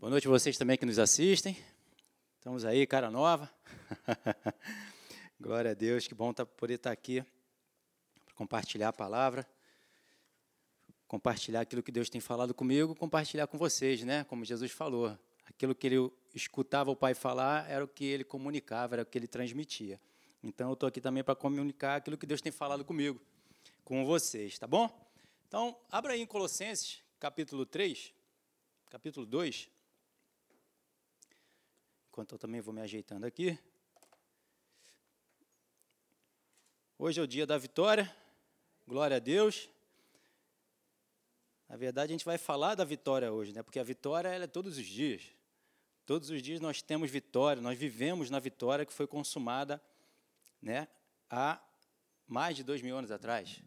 Boa noite a vocês também que nos assistem. Estamos aí, cara nova. Glória a Deus, que bom tá, poder estar aqui para compartilhar a palavra, compartilhar aquilo que Deus tem falado comigo, compartilhar com vocês, né? Como Jesus falou, aquilo que ele escutava o Pai falar era o que ele comunicava, era o que ele transmitia. Então eu estou aqui também para comunicar aquilo que Deus tem falado comigo, com vocês, tá bom? Então, abra aí em Colossenses, capítulo 3, capítulo 2. Enquanto eu também vou me ajeitando aqui. Hoje é o dia da vitória, glória a Deus. Na verdade, a gente vai falar da vitória hoje, né? porque a vitória é todos os dias. Todos os dias nós temos vitória, nós vivemos na vitória que foi consumada né, há mais de dois mil anos atrás.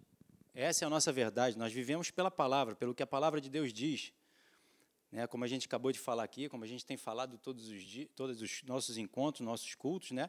Essa é a nossa verdade, nós vivemos pela palavra, pelo que a palavra de Deus diz. Né, como a gente acabou de falar aqui, como a gente tem falado todos os dias, todos os nossos encontros, nossos cultos, né,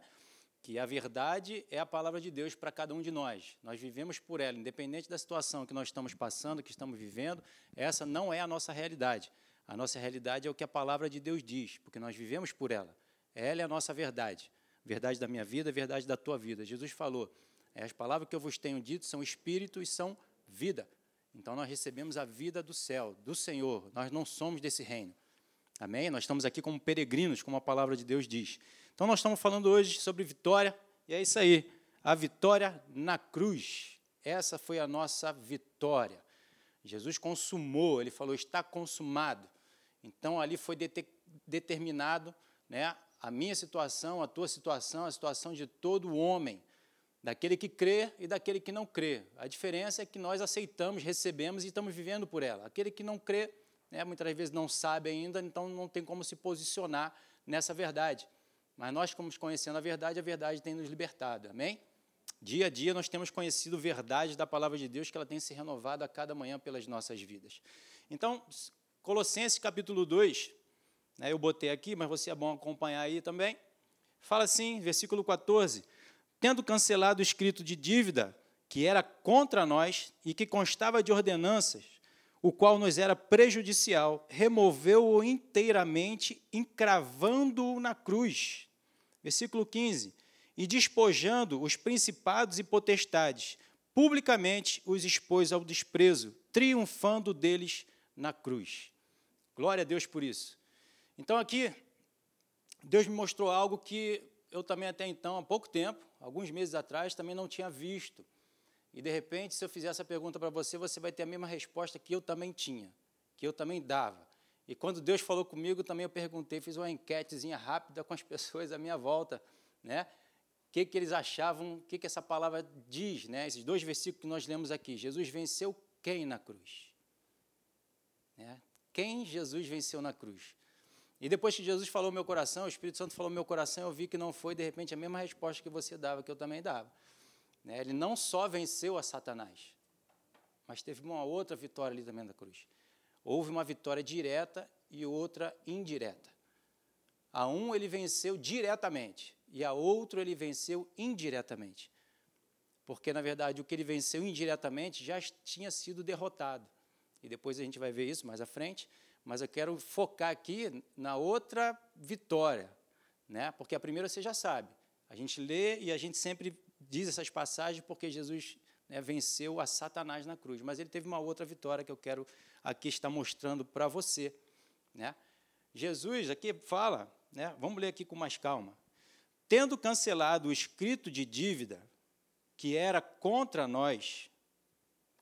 que a verdade é a palavra de Deus para cada um de nós. Nós vivemos por ela, independente da situação que nós estamos passando, que estamos vivendo, essa não é a nossa realidade. A nossa realidade é o que a palavra de Deus diz, porque nós vivemos por ela. Ela é a nossa verdade. Verdade da minha vida, verdade da tua vida. Jesus falou: as palavras que eu vos tenho dito são espírito e são vida. Então nós recebemos a vida do céu, do Senhor. Nós não somos desse reino. Amém? Nós estamos aqui como peregrinos, como a palavra de Deus diz. Então nós estamos falando hoje sobre vitória, e é isso aí. A vitória na cruz. Essa foi a nossa vitória. Jesus consumou, ele falou: está consumado. Então ali foi determinado né, a minha situação, a tua situação, a situação de todo homem daquele que crê e daquele que não crê. A diferença é que nós aceitamos, recebemos e estamos vivendo por ela. Aquele que não crê, né, muitas vezes não sabe ainda, então não tem como se posicionar nessa verdade. Mas nós, como conhecendo a verdade, a verdade tem nos libertado. Amém? Dia a dia nós temos conhecido verdade da palavra de Deus, que ela tem se renovado a cada manhã pelas nossas vidas. Então, Colossenses capítulo 2, né, eu botei aqui, mas você é bom acompanhar aí também. Fala assim, versículo 14: tendo cancelado o escrito de dívida que era contra nós e que constava de ordenanças, o qual nos era prejudicial, removeu-o inteiramente, encravando-o na cruz. Versículo 15: E despojando os principados e potestades, publicamente os expôs ao desprezo, triunfando deles na cruz. Glória a Deus por isso. Então aqui, Deus me mostrou algo que eu também até então, há pouco tempo, alguns meses atrás, também não tinha visto. E de repente, se eu fizer essa pergunta para você, você vai ter a mesma resposta que eu também tinha, que eu também dava. E quando Deus falou comigo, também eu perguntei, fiz uma enquetezinha rápida com as pessoas à minha volta, né? O que, que eles achavam, o que, que essa palavra diz, né? Esses dois versículos que nós lemos aqui. Jesus venceu quem na cruz? Né? Quem Jesus venceu na cruz? E depois que Jesus falou meu coração, o Espírito Santo falou meu coração, eu vi que não foi, de repente, a mesma resposta que você dava, que eu também dava. Né? Ele não só venceu a Satanás, mas teve uma outra vitória ali também da cruz. Houve uma vitória direta e outra indireta. A um ele venceu diretamente e a outro ele venceu indiretamente. Porque, na verdade, o que ele venceu indiretamente já tinha sido derrotado. E depois a gente vai ver isso mais à frente mas eu quero focar aqui na outra vitória, né? Porque a primeira você já sabe. A gente lê e a gente sempre diz essas passagens porque Jesus né, venceu a Satanás na cruz. Mas ele teve uma outra vitória que eu quero aqui estar mostrando para você, né? Jesus aqui fala, né? Vamos ler aqui com mais calma. Tendo cancelado o escrito de dívida que era contra nós,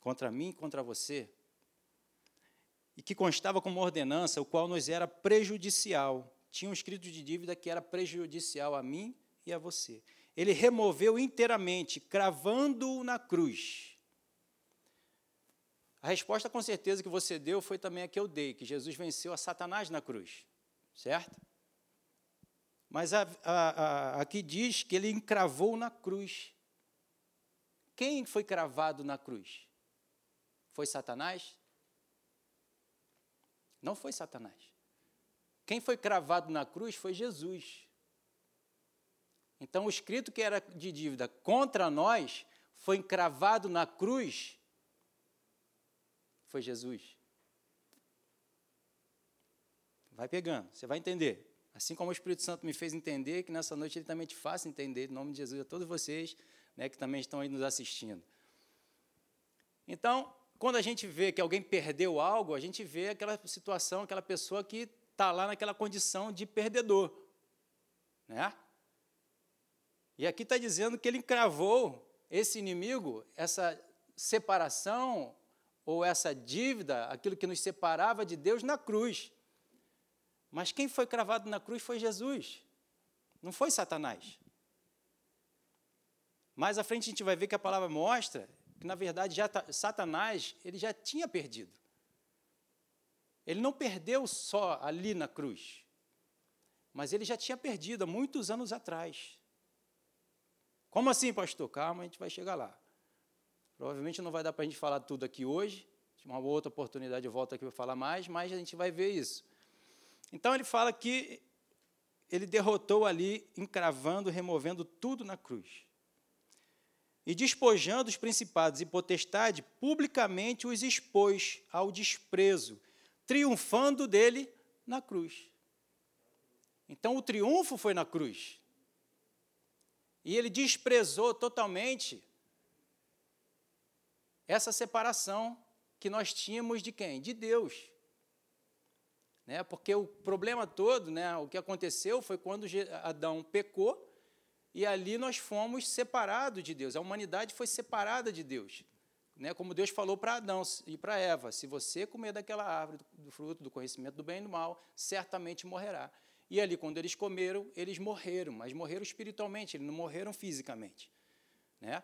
contra mim, contra você, e que constava como ordenança, o qual nos era prejudicial. Tinha um escrito de dívida que era prejudicial a mim e a você. Ele removeu inteiramente, cravando-o na cruz. A resposta, com certeza, que você deu foi também a que eu dei, que Jesus venceu a Satanás na cruz, certo? Mas a, a, a, aqui diz que ele encravou na cruz. Quem foi cravado na cruz? Foi Satanás? Não foi Satanás. Quem foi cravado na cruz foi Jesus. Então, o escrito que era de dívida contra nós foi encravado na cruz foi Jesus. vai pegando, você vai entender. Assim como o Espírito Santo me fez entender, que nessa noite ele também te faça entender, em nome de Jesus, a todos vocês né, que também estão aí nos assistindo. Então, quando a gente vê que alguém perdeu algo, a gente vê aquela situação, aquela pessoa que está lá naquela condição de perdedor. Né? E aqui está dizendo que ele encravou esse inimigo, essa separação ou essa dívida, aquilo que nos separava de Deus, na cruz. Mas quem foi cravado na cruz foi Jesus, não foi Satanás. Mais à frente a gente vai ver que a palavra mostra que, na verdade, já, Satanás ele já tinha perdido. Ele não perdeu só ali na cruz, mas ele já tinha perdido há muitos anos atrás. Como assim, pastor? Calma, a gente vai chegar lá. Provavelmente não vai dar para a gente falar tudo aqui hoje. Uma outra oportunidade eu volto aqui para falar mais, mas a gente vai ver isso. Então ele fala que ele derrotou ali, encravando, removendo tudo na cruz. E despojando os principados e potestade, publicamente os expôs ao desprezo, triunfando dele na cruz. Então o triunfo foi na cruz. E ele desprezou totalmente essa separação que nós tínhamos de quem? De Deus. Né? Porque o problema todo, né, o que aconteceu foi quando Adão pecou e ali nós fomos separados de Deus. A humanidade foi separada de Deus. Né? Como Deus falou para Adão e para Eva: se você comer daquela árvore, do fruto do conhecimento do bem e do mal, certamente morrerá. E ali, quando eles comeram, eles morreram, mas morreram espiritualmente, eles não morreram fisicamente. Né?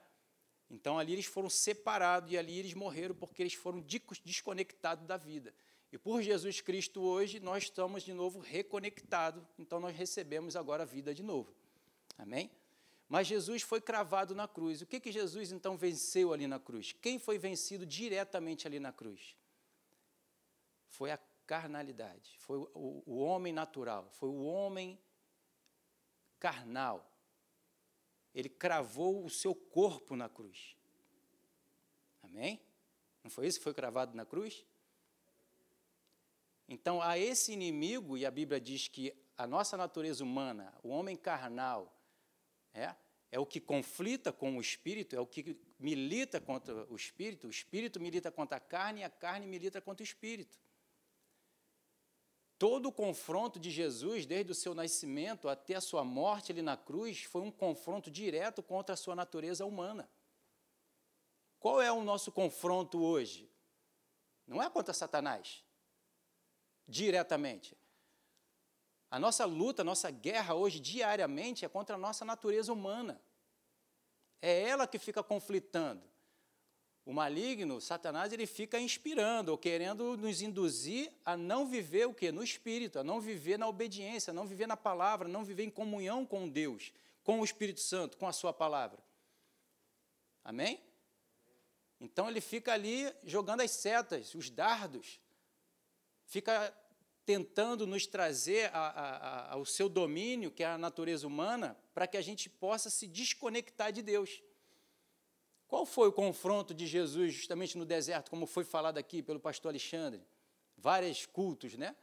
Então ali eles foram separados e ali eles morreram porque eles foram desconectados da vida. E por Jesus Cristo hoje nós estamos de novo reconectados, então nós recebemos agora a vida de novo. Amém? Mas Jesus foi cravado na cruz. O que, que Jesus então venceu ali na cruz? Quem foi vencido diretamente ali na cruz? Foi a carnalidade, foi o, o homem natural, foi o homem carnal. Ele cravou o seu corpo na cruz. Amém? Não foi isso que foi cravado na cruz? Então, a esse inimigo, e a Bíblia diz que a nossa natureza humana, o homem carnal, é, é o que conflita com o espírito, é o que milita contra o espírito, o espírito milita contra a carne e a carne milita contra o espírito. Todo o confronto de Jesus, desde o seu nascimento até a sua morte ali na cruz, foi um confronto direto contra a sua natureza humana. Qual é o nosso confronto hoje? Não é contra Satanás diretamente. A nossa luta, a nossa guerra hoje, diariamente, é contra a nossa natureza humana. É ela que fica conflitando. O maligno, Satanás, ele fica inspirando ou querendo nos induzir a não viver o quê? No espírito, a não viver na obediência, a não viver na palavra, a não viver em comunhão com Deus, com o Espírito Santo, com a sua palavra. Amém? Então ele fica ali jogando as setas, os dardos, fica tentando nos trazer a, a, ao seu domínio, que é a natureza humana, para que a gente possa se desconectar de Deus. Qual foi o confronto de Jesus justamente no deserto, como foi falado aqui pelo pastor Alexandre? Vários cultos, né?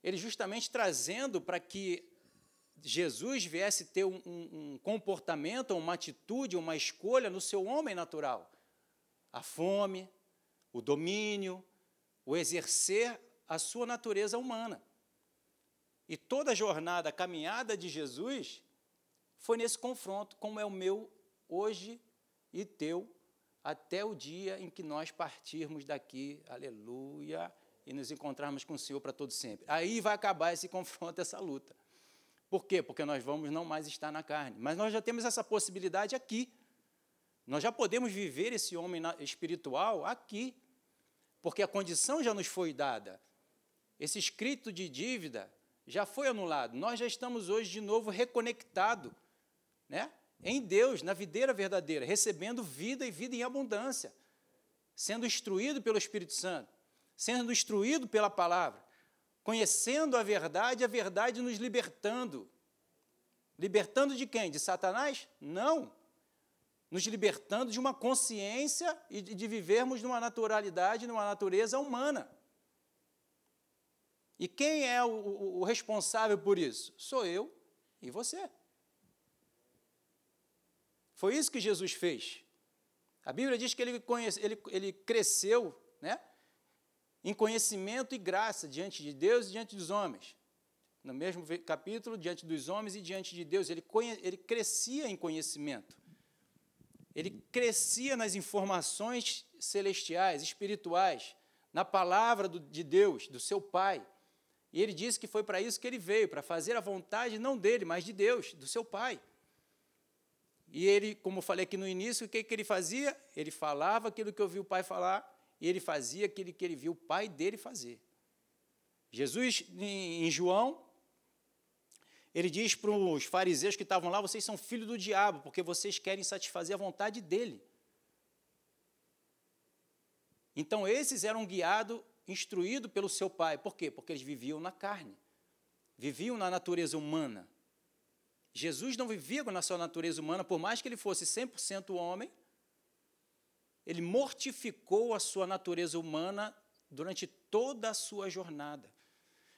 Ele justamente trazendo para que Jesus viesse ter um, um, um comportamento, uma atitude, uma escolha no seu homem natural. A fome, o domínio, o exercer a sua natureza humana. E toda a jornada, a caminhada de Jesus foi nesse confronto, como é o meu hoje e teu, até o dia em que nós partirmos daqui, aleluia, e nos encontrarmos com o Senhor para todo sempre. Aí vai acabar esse confronto, essa luta. Por quê? Porque nós vamos não mais estar na carne. Mas nós já temos essa possibilidade aqui. Nós já podemos viver esse homem espiritual aqui, porque a condição já nos foi dada. Esse escrito de dívida já foi anulado. Nós já estamos hoje de novo reconectados né? em Deus, na videira verdadeira, recebendo vida e vida em abundância, sendo instruído pelo Espírito Santo, sendo instruído pela palavra, conhecendo a verdade, a verdade nos libertando. Libertando de quem? De Satanás? Não nos libertando de uma consciência e de vivermos numa naturalidade, numa natureza humana. E quem é o, o, o responsável por isso? Sou eu e você. Foi isso que Jesus fez. A Bíblia diz que ele, conhece, ele, ele cresceu né, em conhecimento e graça diante de Deus e diante dos homens. No mesmo capítulo, diante dos homens e diante de Deus, ele, conhe, ele crescia em conhecimento. Ele crescia nas informações celestiais, espirituais, na palavra do, de Deus, do seu Pai. E ele disse que foi para isso que ele veio, para fazer a vontade não dele, mas de Deus, do seu Pai. E ele, como eu falei aqui no início, o que, que ele fazia? Ele falava aquilo que ouviu o Pai falar, e ele fazia aquilo que ele viu o Pai dele fazer. Jesus, em João, ele diz para os fariseus que estavam lá: vocês são filhos do diabo, porque vocês querem satisfazer a vontade dele. Então, esses eram guiados instruído pelo seu pai. Por quê? Porque eles viviam na carne, viviam na natureza humana. Jesus não vivia na sua natureza humana, por mais que ele fosse 100% homem, ele mortificou a sua natureza humana durante toda a sua jornada.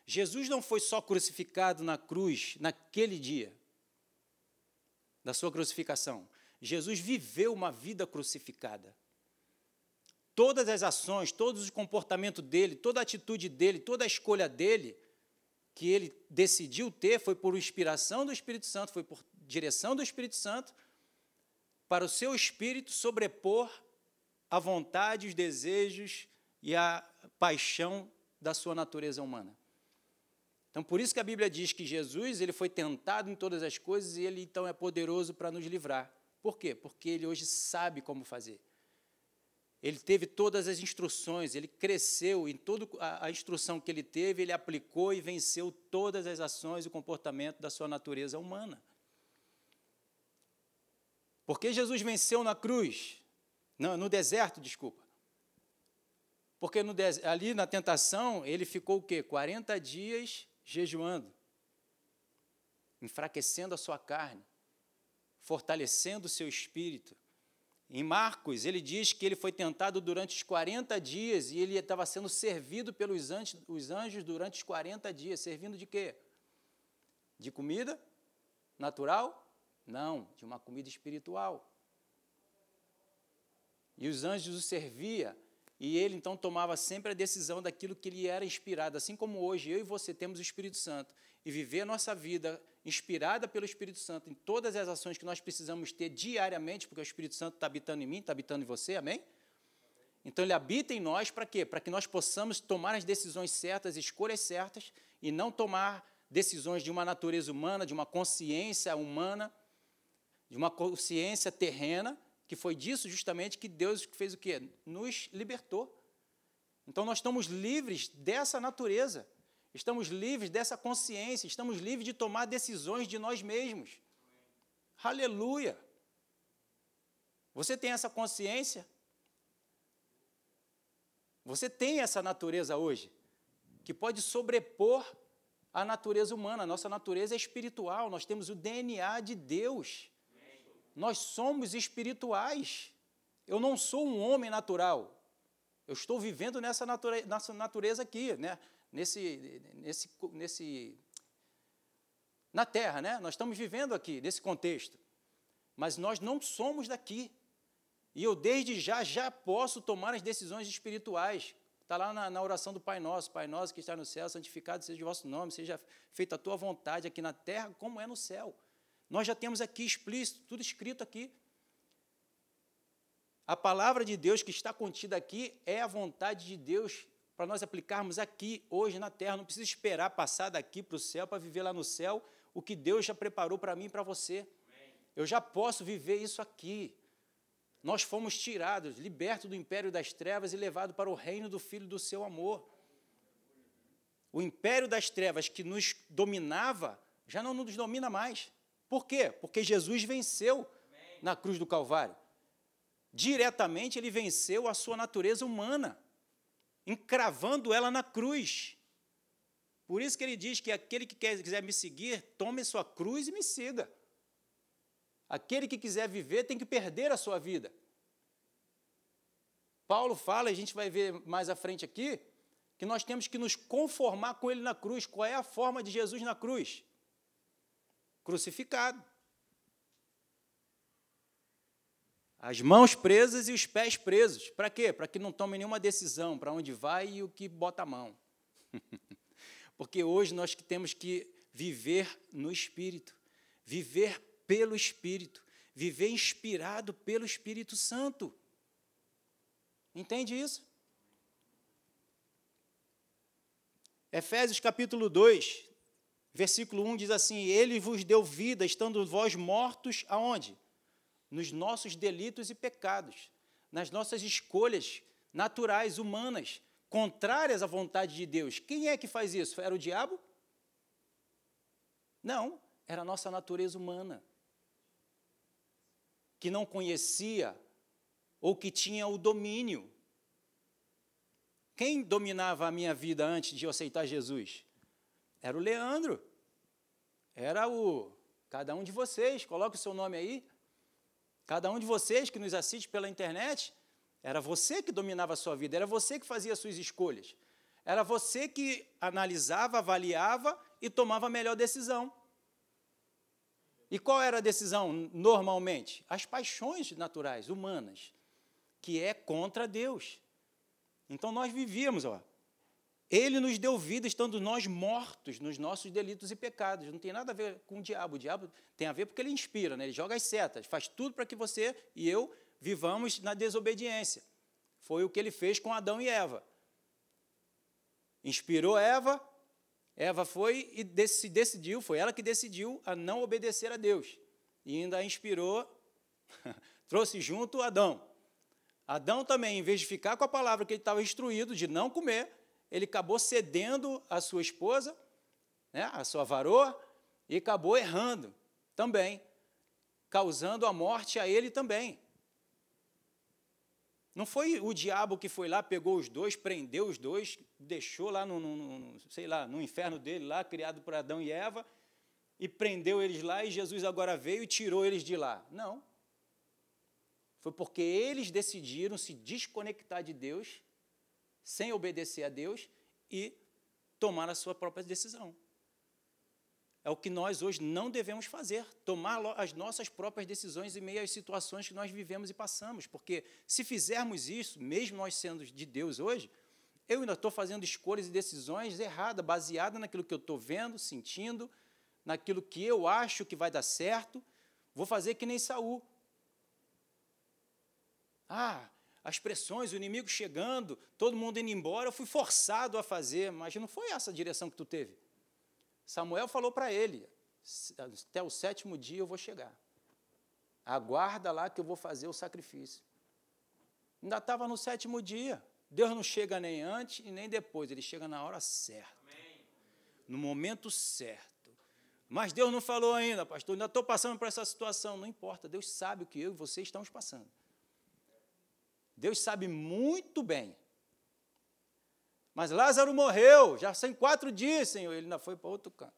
Jesus não foi só crucificado na cruz naquele dia da sua crucificação. Jesus viveu uma vida crucificada todas as ações, todos os comportamentos dele, toda a atitude dele, toda a escolha dele, que ele decidiu ter, foi por inspiração do Espírito Santo, foi por direção do Espírito Santo, para o seu espírito sobrepor a vontade, os desejos e a paixão da sua natureza humana. Então, por isso que a Bíblia diz que Jesus ele foi tentado em todas as coisas e ele então é poderoso para nos livrar. Por quê? Porque ele hoje sabe como fazer. Ele teve todas as instruções, ele cresceu em toda a, instrução que ele teve, ele aplicou e venceu todas as ações e comportamento da sua natureza humana. Porque Jesus venceu na cruz, não, no deserto, desculpa. Porque no, ali na tentação ele ficou o quê? 40 dias jejuando, enfraquecendo a sua carne, fortalecendo o seu espírito em Marcos, ele diz que ele foi tentado durante os 40 dias e ele estava sendo servido pelos anjos, os anjos durante os 40 dias. Servindo de quê? De comida natural? Não, de uma comida espiritual. E os anjos o servia e ele então tomava sempre a decisão daquilo que lhe era inspirado, assim como hoje eu e você temos o Espírito Santo e viver a nossa vida inspirada pelo Espírito Santo em todas as ações que nós precisamos ter diariamente, porque o Espírito Santo está habitando em mim, está habitando em você, amém? Então ele habita em nós para quê? Para que nós possamos tomar as decisões certas, escolhas certas, e não tomar decisões de uma natureza humana, de uma consciência humana, de uma consciência terrena, que foi disso justamente que Deus fez o quê? Nos libertou. Então nós estamos livres dessa natureza. Estamos livres dessa consciência, estamos livres de tomar decisões de nós mesmos. Aleluia! Você tem essa consciência? Você tem essa natureza hoje, que pode sobrepor a natureza humana. A nossa natureza é espiritual, nós temos o DNA de Deus. Nós somos espirituais. Eu não sou um homem natural. Eu estou vivendo nessa natureza, nessa natureza aqui, né? Nesse, nesse, nesse, na Terra, né? Nós estamos vivendo aqui, nesse contexto. Mas nós não somos daqui. E eu, desde já, já posso tomar as decisões espirituais. Está lá na, na, oração do Pai Nosso. Pai Nosso que está no céu, santificado seja o vosso nome, seja feita a tua vontade aqui na terra, como é no céu. Nós já temos aqui explícito, tudo escrito aqui. A palavra de Deus que está contida aqui é a vontade de Deus para nós aplicarmos aqui, hoje na terra. Não precisa esperar passar daqui para o céu para viver lá no céu o que Deus já preparou para mim e para você. Eu já posso viver isso aqui. Nós fomos tirados, libertos do império das trevas e levados para o reino do Filho do seu amor. O império das trevas que nos dominava já não nos domina mais. Por quê? Porque Jesus venceu na cruz do Calvário. Diretamente ele venceu a sua natureza humana encravando ela na cruz. Por isso que ele diz que aquele que quiser me seguir, tome sua cruz e me siga. Aquele que quiser viver tem que perder a sua vida. Paulo fala, e a gente vai ver mais à frente aqui, que nós temos que nos conformar com Ele na cruz. Qual é a forma de Jesus na cruz? Crucificado. As mãos presas e os pés presos. Para quê? Para que não tome nenhuma decisão para onde vai e o que bota a mão. Porque hoje nós que temos que viver no Espírito, viver pelo Espírito, viver inspirado pelo Espírito Santo. Entende isso? Efésios capítulo 2, versículo 1 diz assim: Ele vos deu vida, estando vós mortos aonde? Nos nossos delitos e pecados, nas nossas escolhas naturais, humanas, contrárias à vontade de Deus. Quem é que faz isso? Era o diabo? Não, era a nossa natureza humana, que não conhecia ou que tinha o domínio quem dominava a minha vida antes de eu aceitar Jesus? Era o Leandro. Era o. Cada um de vocês, coloque o seu nome aí. Cada um de vocês que nos assiste pela internet, era você que dominava a sua vida, era você que fazia as suas escolhas. Era você que analisava, avaliava e tomava a melhor decisão. E qual era a decisão normalmente? As paixões naturais, humanas, que é contra Deus. Então nós vivíamos, ó. Ele nos deu vida estando nós mortos nos nossos delitos e pecados. Não tem nada a ver com o diabo. O diabo tem a ver porque ele inspira, né? ele joga as setas, faz tudo para que você e eu vivamos na desobediência. Foi o que ele fez com Adão e Eva. Inspirou Eva, Eva foi e decidiu, foi ela que decidiu a não obedecer a Deus. E ainda inspirou, trouxe junto Adão. Adão também, em vez de ficar com a palavra que ele estava instruído de não comer, ele acabou cedendo a sua esposa, né, a sua varoa, e acabou errando também, causando a morte a ele também. Não foi o diabo que foi lá, pegou os dois, prendeu os dois, deixou lá no, no, no, sei lá, no inferno dele, lá, criado por Adão e Eva, e prendeu eles lá, e Jesus agora veio e tirou eles de lá. Não. Foi porque eles decidiram se desconectar de Deus, sem obedecer a Deus e tomar a sua própria decisão. É o que nós hoje não devemos fazer, tomar as nossas próprias decisões em meio às situações que nós vivemos e passamos, porque se fizermos isso, mesmo nós sendo de Deus hoje, eu ainda estou fazendo escolhas e decisões erradas, baseadas naquilo que eu estou vendo, sentindo, naquilo que eu acho que vai dar certo. Vou fazer que nem Saul. Ah, as pressões, o inimigo chegando, todo mundo indo embora, eu fui forçado a fazer, mas não foi essa a direção que tu teve. Samuel falou para ele: até o sétimo dia eu vou chegar. Aguarda lá que eu vou fazer o sacrifício. Ainda estava no sétimo dia. Deus não chega nem antes e nem depois, ele chega na hora certa, Amém. no momento certo. Mas Deus não falou ainda, pastor, ainda estou passando por essa situação. Não importa, Deus sabe o que eu e você estamos passando. Deus sabe muito bem. Mas Lázaro morreu, já sem quatro dias, Senhor. Ele ainda foi para outro canto.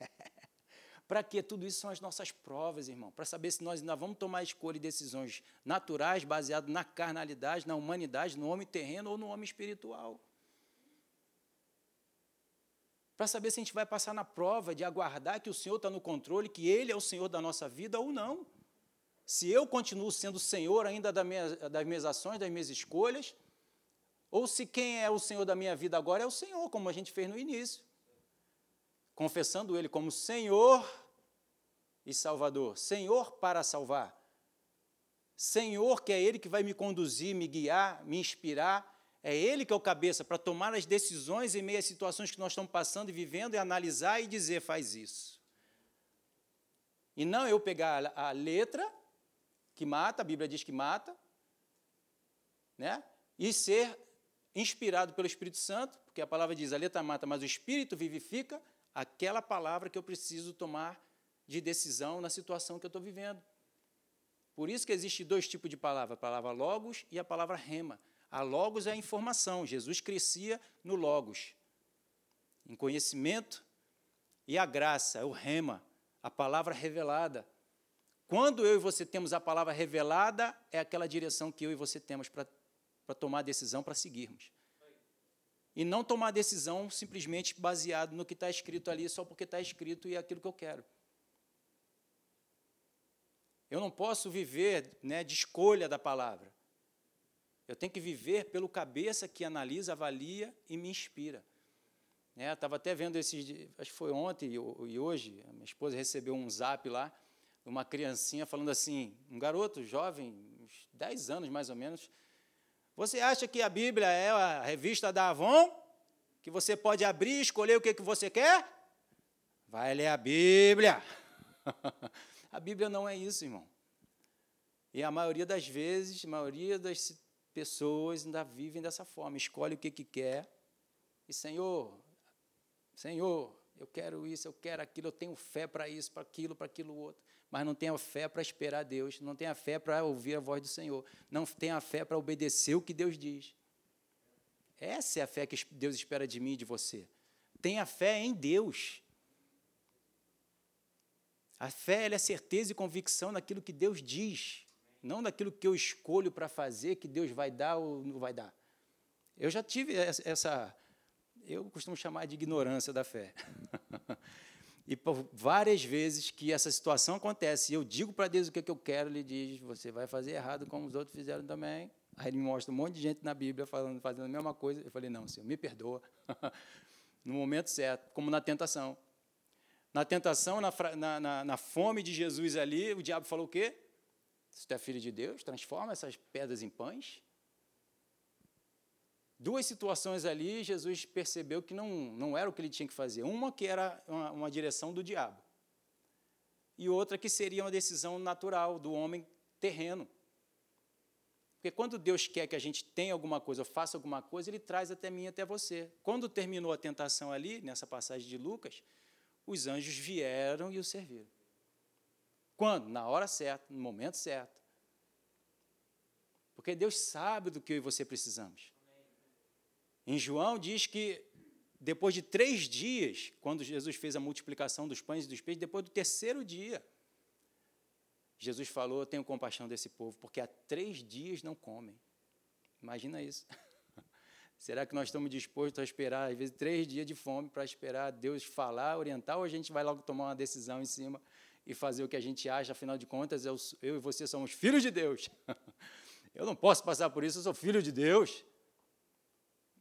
para que tudo isso são as nossas provas, irmão? Para saber se nós ainda vamos tomar escolha e decisões naturais, baseadas na carnalidade, na humanidade, no homem terreno ou no homem espiritual. Para saber se a gente vai passar na prova de aguardar que o Senhor está no controle, que Ele é o Senhor da nossa vida ou não se eu continuo sendo senhor ainda das minhas, das minhas ações, das minhas escolhas, ou se quem é o senhor da minha vida agora é o Senhor, como a gente fez no início, confessando Ele como Senhor e Salvador, Senhor para salvar, Senhor que é Ele que vai me conduzir, me guiar, me inspirar, é Ele que é o cabeça para tomar as decisões em meio às situações que nós estamos passando e vivendo e analisar e dizer, faz isso. E não eu pegar a letra que mata, a Bíblia diz que mata, né? e ser inspirado pelo Espírito Santo, porque a palavra diz, a letra mata, mas o Espírito vivifica, aquela palavra que eu preciso tomar de decisão na situação que eu estou vivendo. Por isso que existe dois tipos de palavra, a palavra logos e a palavra rema. A logos é a informação, Jesus crescia no logos, em conhecimento, e a graça, o rema, a palavra revelada, quando eu e você temos a palavra revelada, é aquela direção que eu e você temos para tomar decisão para seguirmos. E não tomar decisão simplesmente baseado no que está escrito ali, só porque está escrito e é aquilo que eu quero. Eu não posso viver né, de escolha da palavra. Eu tenho que viver pelo cabeça que analisa, avalia e me inspira. Né, Estava até vendo esse, acho que foi ontem e hoje, a minha esposa recebeu um zap lá, uma criancinha falando assim, um garoto jovem, uns 10 anos mais ou menos, você acha que a Bíblia é a revista da Avon? Que você pode abrir e escolher o que, que você quer? Vai ler a Bíblia. a Bíblia não é isso, irmão. E a maioria das vezes, a maioria das pessoas ainda vivem dessa forma, escolhe o que, que quer. E, Senhor, Senhor, eu quero isso, eu quero aquilo, eu tenho fé para isso, para aquilo, para aquilo outro. Mas não tenho fé para esperar Deus, não tenho fé para ouvir a voz do Senhor, não tenho fé para obedecer o que Deus diz. Essa é a fé que Deus espera de mim e de você. Tenha fé em Deus. A fé é certeza e convicção naquilo que Deus diz, não naquilo que eu escolho para fazer, que Deus vai dar ou não vai dar. Eu já tive essa, eu costumo chamar de ignorância da fé. e por várias vezes que essa situação acontece, e eu digo para Deus o que, é que eu quero, ele diz: você vai fazer errado como os outros fizeram também. Aí ele me mostra um monte de gente na Bíblia falando, fazendo a mesma coisa. Eu falei: não, Senhor, me perdoa. no momento certo, como na tentação. Na tentação, na, na, na, fome de Jesus ali, o diabo falou o quê? Se tu é filho de Deus, transforma essas pedras em pães duas situações ali, Jesus percebeu que não, não era o que ele tinha que fazer. Uma que era uma, uma direção do diabo, e outra que seria uma decisão natural do homem terreno. Porque quando Deus quer que a gente tenha alguma coisa, faça alguma coisa, Ele traz até mim, até você. Quando terminou a tentação ali, nessa passagem de Lucas, os anjos vieram e o serviram. Quando? Na hora certa, no momento certo. Porque Deus sabe do que eu e você precisamos. Em João diz que depois de três dias, quando Jesus fez a multiplicação dos pães e dos peixes, depois do terceiro dia, Jesus falou: tenho compaixão desse povo, porque há três dias não comem. Imagina isso. Será que nós estamos dispostos a esperar, às vezes, três dias de fome para esperar Deus falar, orientar, ou a gente vai logo tomar uma decisão em cima e fazer o que a gente acha? Afinal de contas, eu, eu e você somos filhos de Deus. Eu não posso passar por isso, eu sou filho de Deus.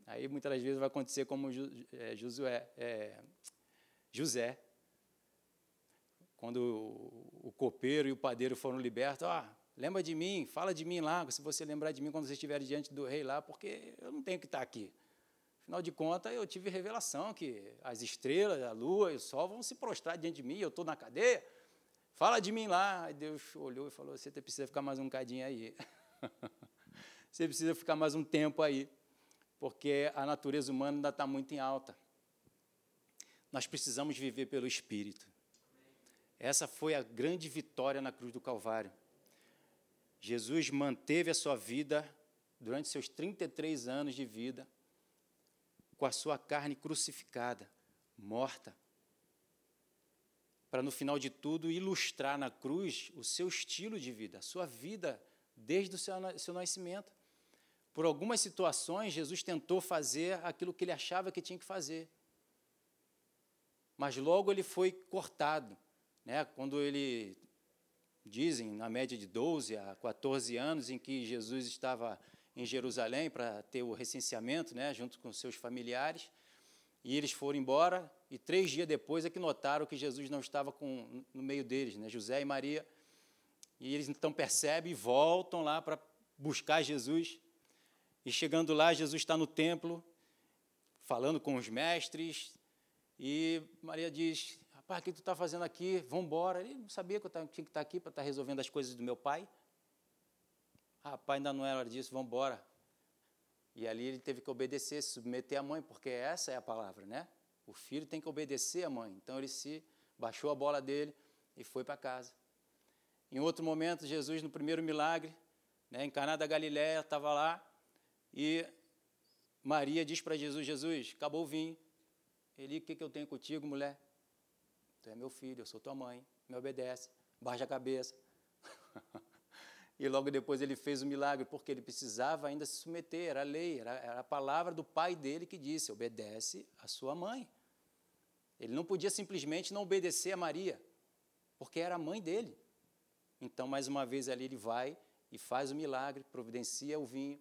Aí muitas das vezes vai acontecer como é, Josué, é, José, quando o, copeiro e o padeiro foram libertos, ah, lembra de mim, fala de mim lá, se você lembrar de mim quando você estiver diante do rei lá, porque eu não tenho que estar aqui. Afinal de contas, eu tive revelação que as estrelas, a lua e o sol vão se prostrar diante de mim, eu estou na cadeia. Fala de mim lá. Aí Deus olhou e falou: Você precisa ficar mais um cadinho aí. você precisa ficar mais um tempo aí porque a natureza humana ainda está muito em alta. Nós precisamos viver pelo Espírito. Essa foi a grande vitória na cruz do Calvário. Jesus manteve a sua vida durante seus 33 anos de vida com a sua carne crucificada, morta, para no final de tudo ilustrar na cruz o seu estilo de vida, a sua vida desde o seu, seu nascimento. Por algumas situações, Jesus tentou fazer aquilo que ele achava que tinha que fazer. Mas logo ele foi cortado. Né? Quando ele, dizem, na média de 12 a 14 anos, em que Jesus estava em Jerusalém para ter o recenseamento, né, junto com seus familiares, e eles foram embora, e três dias depois é que notaram que Jesus não estava com, no meio deles, né, José e Maria, e eles então percebem e voltam lá para buscar Jesus, e chegando lá, Jesus está no templo, falando com os mestres, e Maria diz: Rapaz, o que tu está fazendo aqui? Vamos embora. Ele não sabia que eu tinha que estar aqui para estar resolvendo as coisas do meu pai. Rapaz, ainda não era hora disso, vamos embora. E ali ele teve que obedecer, se submeter à mãe, porque essa é a palavra, né? O filho tem que obedecer à mãe. Então ele se baixou a bola dele e foi para casa. Em outro momento, Jesus, no primeiro milagre, né, em Caná da Galiléia, estava lá, e Maria diz para Jesus: Jesus, acabou o vinho. Ele, o que, que eu tenho contigo, mulher? Tu é meu filho, eu sou tua mãe, me obedece, baixa a cabeça. E logo depois ele fez o milagre, porque ele precisava ainda se submeter, era lei, era, era a palavra do pai dele que disse: obedece a sua mãe. Ele não podia simplesmente não obedecer a Maria, porque era a mãe dele. Então, mais uma vez, ali ele vai e faz o milagre, providencia o vinho,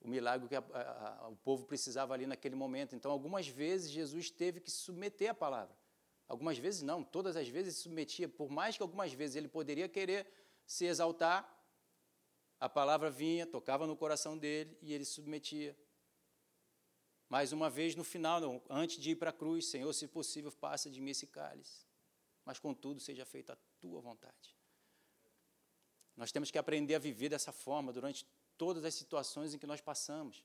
o milagre que a, a, o povo precisava ali naquele momento. Então, algumas vezes, Jesus teve que submeter à palavra. Algumas vezes não, todas as vezes se submetia, por mais que algumas vezes ele poderia querer se exaltar, a palavra vinha, tocava no coração dele e ele se submetia. Mais uma vez, no final, antes de ir para a cruz, Senhor, se possível, passa de mim esse cálice, mas contudo seja feita a tua vontade. Nós temos que aprender a viver dessa forma durante todas as situações em que nós passamos.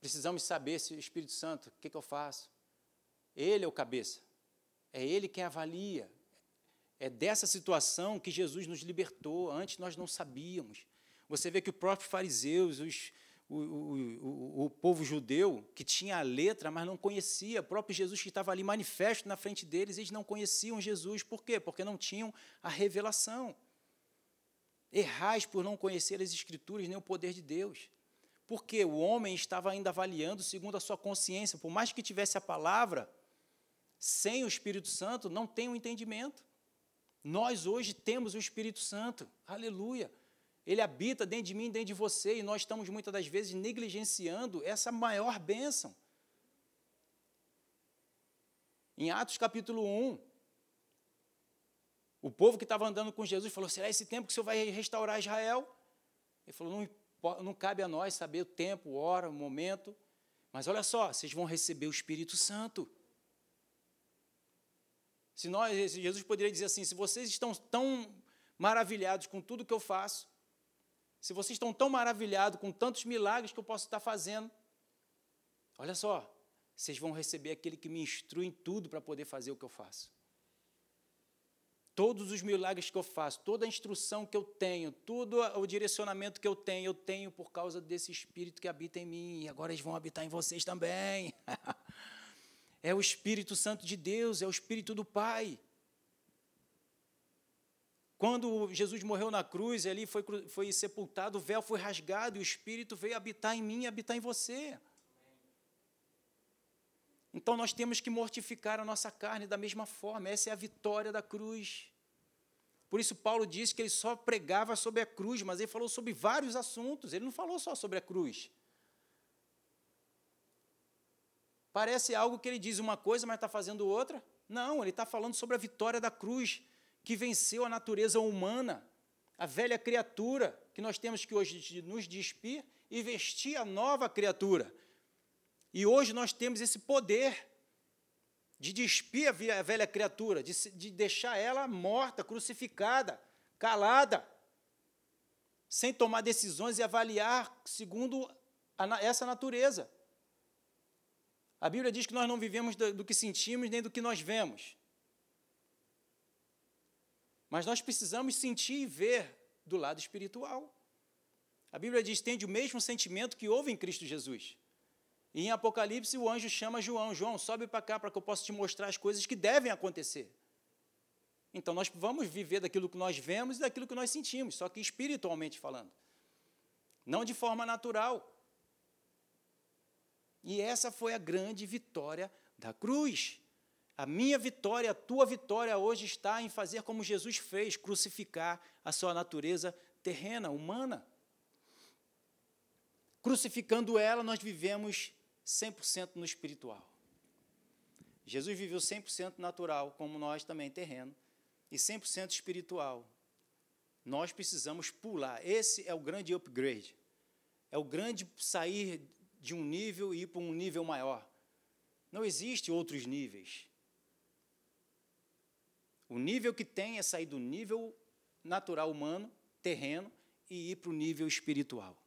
Precisamos saber se Espírito Santo, o que, que eu faço? Ele é o cabeça. É ele quem avalia. É dessa situação que Jesus nos libertou. Antes nós não sabíamos. Você vê que o próprio fariseus, os, o, o, o, o, povo judeu, que tinha a letra, mas não conhecia, o próprio Jesus que estava ali manifesto na frente deles, eles não conheciam Jesus. Por quê? Porque não tinham a revelação. Errais por não conhecer as Escrituras nem o poder de Deus. Porque o homem estava ainda avaliando segundo a sua consciência, por mais que tivesse a palavra, sem o Espírito Santo não tem o um entendimento. Nós hoje temos o Espírito Santo, aleluia. Ele habita dentro de mim, dentro de você, e nós estamos muitas das vezes negligenciando essa maior bênção. Em Atos capítulo 1, o povo que estava andando com Jesus falou: será esse tempo que o Senhor vai restaurar Israel? Ele falou: não, não cabe a nós saber o tempo, hora, o momento, mas olha só, vocês vão receber o Espírito Santo. Se nós, Jesus poderia dizer assim: se vocês estão tão maravilhados com tudo que eu faço, se vocês estão tão maravilhados com tantos milagres que eu posso estar fazendo, olha só, vocês vão receber aquele que me instrui em tudo para poder fazer o que eu faço. Todos os milagres que eu faço, toda a instrução que eu tenho, todo o direcionamento que eu tenho, eu tenho por causa desse Espírito que habita em mim. E agora eles vão habitar em vocês também. é o Espírito Santo de Deus, é o Espírito do Pai. Quando Jesus morreu na cruz, ali foi, foi sepultado, o véu foi rasgado e o Espírito veio habitar em mim e habitar em você. Então nós temos que mortificar a nossa carne da mesma forma, essa é a vitória da cruz. Por isso, Paulo disse que ele só pregava sobre a cruz, mas ele falou sobre vários assuntos, ele não falou só sobre a cruz. Parece algo que ele diz uma coisa, mas está fazendo outra. Não, ele está falando sobre a vitória da cruz, que venceu a natureza humana, a velha criatura, que nós temos que hoje nos despir e vestir a nova criatura. E hoje nós temos esse poder de despir a velha criatura, de, de deixar ela morta, crucificada, calada, sem tomar decisões e avaliar segundo a, essa natureza. A Bíblia diz que nós não vivemos do, do que sentimos nem do que nós vemos. Mas nós precisamos sentir e ver do lado espiritual. A Bíblia diz: tende o mesmo sentimento que houve em Cristo Jesus. E em Apocalipse, o anjo chama João: João, sobe para cá para que eu possa te mostrar as coisas que devem acontecer. Então, nós vamos viver daquilo que nós vemos e daquilo que nós sentimos, só que espiritualmente falando, não de forma natural. E essa foi a grande vitória da cruz. A minha vitória, a tua vitória hoje está em fazer como Jesus fez, crucificar a sua natureza terrena, humana. Crucificando ela, nós vivemos 100% no espiritual. Jesus viveu 100% natural, como nós também terreno, e 100% espiritual. Nós precisamos pular. Esse é o grande upgrade. É o grande sair de um nível e ir para um nível maior. Não existe outros níveis. O nível que tem é sair do nível natural humano, terreno, e ir para o nível espiritual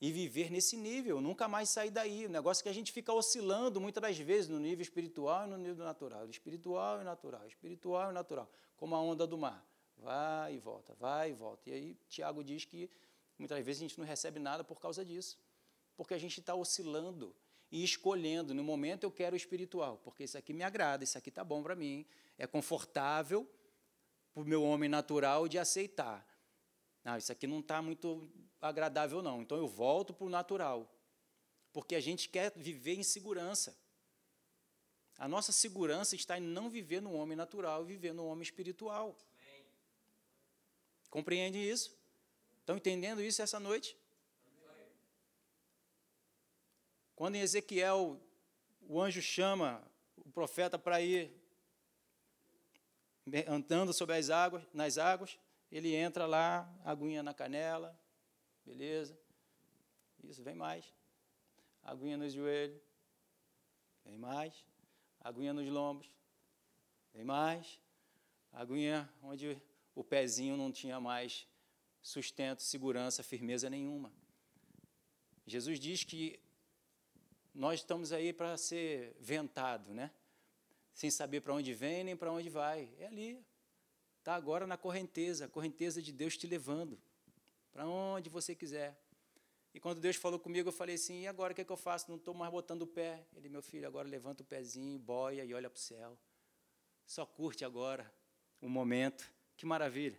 e viver nesse nível, nunca mais sair daí. O negócio é que a gente fica oscilando muitas das vezes no nível espiritual e no nível natural. Espiritual e natural, espiritual e natural, como a onda do mar. Vai e volta, vai e volta. E aí Tiago diz que muitas vezes a gente não recebe nada por causa disso, porque a gente está oscilando e escolhendo. No momento eu quero o espiritual, porque isso aqui me agrada, isso aqui está bom para mim, é confortável, para o meu homem natural de aceitar. Isso aqui não está muito agradável, não. Então eu volto para o natural. Porque a gente quer viver em segurança. A nossa segurança está em não viver no homem natural, viver no homem espiritual. Amém. Compreende isso? Estão entendendo isso essa noite? Quando em Ezequiel o anjo chama o profeta para ir andando sobre as águas, nas águas, ele entra lá, aguinha na canela, beleza? Isso, vem mais. Aguinha no joelho, vem mais aguinha nos lombos, vem mais, aguinha onde o pezinho não tinha mais sustento, segurança, firmeza nenhuma. Jesus diz que nós estamos aí para ser ventado, né? Sem saber para onde vem nem para onde vai. É ali. Está agora na correnteza, a correnteza de Deus te levando para onde você quiser. E quando Deus falou comigo, eu falei assim: e agora o que, é que eu faço? Não estou mais botando o pé. Ele, meu filho, agora levanta o pezinho, boia e olha para o céu. Só curte agora o momento. Que maravilha.